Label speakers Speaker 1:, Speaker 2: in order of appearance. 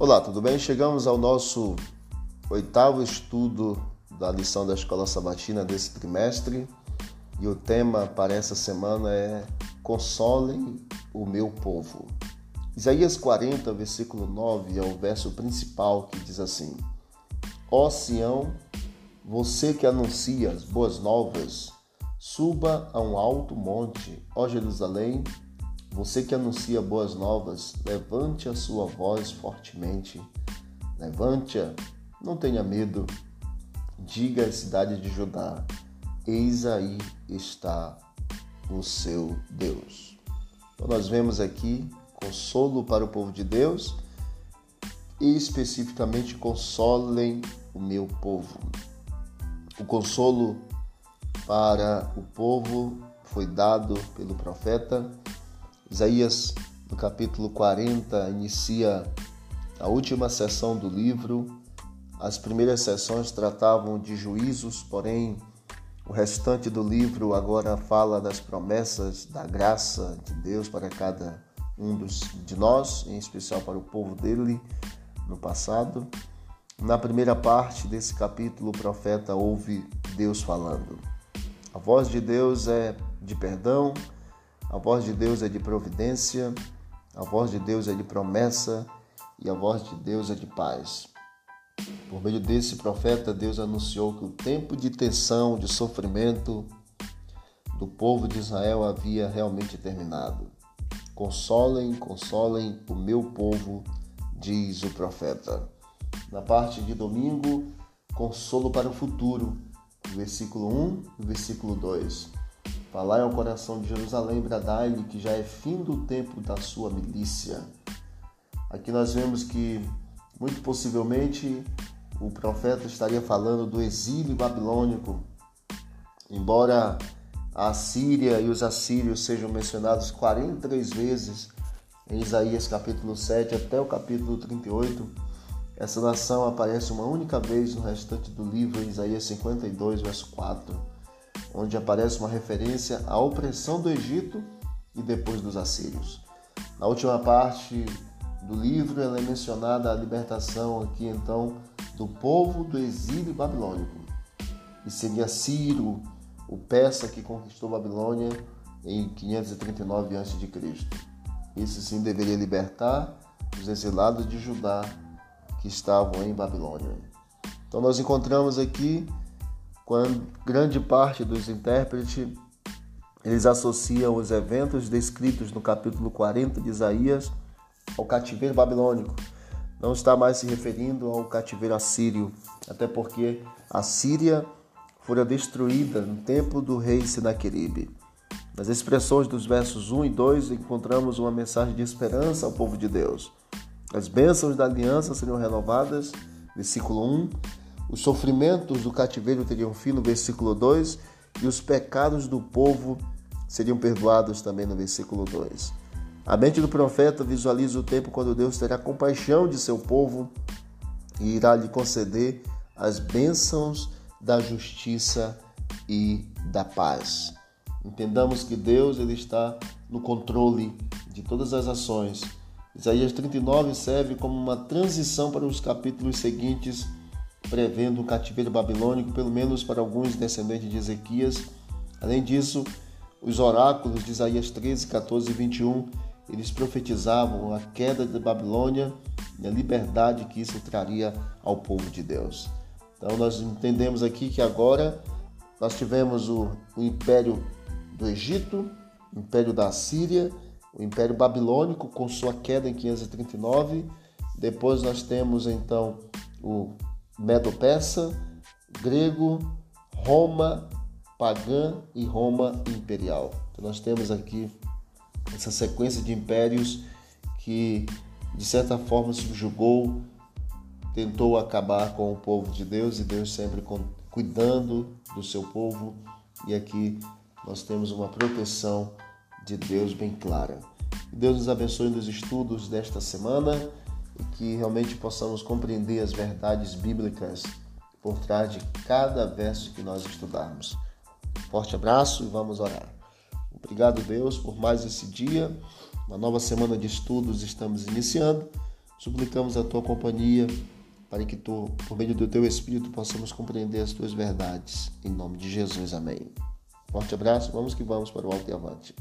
Speaker 1: Olá, tudo bem? Chegamos ao nosso oitavo estudo da lição da Escola Sabatina desse trimestre e o tema para essa semana é Consolem o meu povo. Isaías 40, versículo 9 é o verso principal que diz assim: Ó Sião, você que anuncia as boas novas, suba a um alto monte, ó Jerusalém, você que anuncia boas novas, levante a sua voz fortemente. Levante-a, não tenha medo. Diga à cidade de Judá: Eis aí está o seu Deus. Então, nós vemos aqui consolo para o povo de Deus e especificamente consolem o meu povo. O consolo para o povo foi dado pelo profeta Isaías, no capítulo 40, inicia a última sessão do livro. As primeiras sessões tratavam de juízos, porém, o restante do livro agora fala das promessas da graça de Deus para cada um dos, de nós, em especial para o povo dele no passado. Na primeira parte desse capítulo, o profeta ouve Deus falando. A voz de Deus é de perdão, a voz de Deus é de providência, a voz de Deus é de promessa e a voz de Deus é de paz. Por meio desse profeta, Deus anunciou que o tempo de tensão, de sofrimento do povo de Israel havia realmente terminado. Consolem, consolem o meu povo, diz o profeta. Na parte de domingo, consolo para o futuro, versículo 1 e versículo 2. Falai ao coração de Jerusalém, bradai-lhe que já é fim do tempo da sua milícia. Aqui nós vemos que, muito possivelmente, o profeta estaria falando do exílio babilônico. Embora a Síria e os assírios sejam mencionados 43 vezes em Isaías capítulo 7 até o capítulo 38, essa nação aparece uma única vez no restante do livro, em Isaías 52, verso 4 onde aparece uma referência à opressão do Egito e depois dos assírios. Na última parte do livro, ela é mencionada a libertação aqui então do povo do exílio babilônico. E seria Ciro, o persa que conquistou Babilônia em 539 a.C. Esse sim deveria libertar os exilados de Judá que estavam em Babilônia. Então nós encontramos aqui quando grande parte dos intérpretes eles associam os eventos descritos no capítulo 40 de Isaías ao cativeiro babilônico. Não está mais se referindo ao cativeiro assírio, até porque a Síria fora destruída no tempo do rei Senaqueribe. Nas expressões dos versos 1 e 2 encontramos uma mensagem de esperança ao povo de Deus. As bênçãos da aliança seriam renovadas, versículo 1, os sofrimentos do cativeiro teriam fim no versículo 2 e os pecados do povo seriam perdoados também no versículo 2. A mente do profeta visualiza o tempo quando Deus terá compaixão de seu povo e irá lhe conceder as bênçãos da justiça e da paz. Entendamos que Deus ele está no controle de todas as ações. Isaías 39 serve como uma transição para os capítulos seguintes prevendo o cativeiro babilônico, pelo menos para alguns descendentes de Ezequias. Além disso, os oráculos de Isaías 13, 14 e 21, eles profetizavam a queda da Babilônia e a liberdade que isso traria ao povo de Deus. Então nós entendemos aqui que agora nós tivemos o, o império do Egito, o império da Síria, o império babilônico com sua queda em 539. Depois nós temos então o Medo-Persa, grego, Roma pagã e Roma imperial. Então nós temos aqui essa sequência de impérios que de certa forma subjugou, tentou acabar com o povo de Deus e Deus sempre cuidando do seu povo. E aqui nós temos uma proteção de Deus bem clara. Deus nos abençoe nos estudos desta semana que realmente possamos compreender as verdades bíblicas por trás de cada verso que nós estudarmos. Forte abraço e vamos orar. Obrigado, Deus, por mais esse dia, uma nova semana de estudos estamos iniciando. Suplicamos a tua companhia para que tu, por meio do teu Espírito, possamos compreender as tuas verdades. Em nome de Jesus, amém. Forte abraço, vamos que vamos para o alto e avante.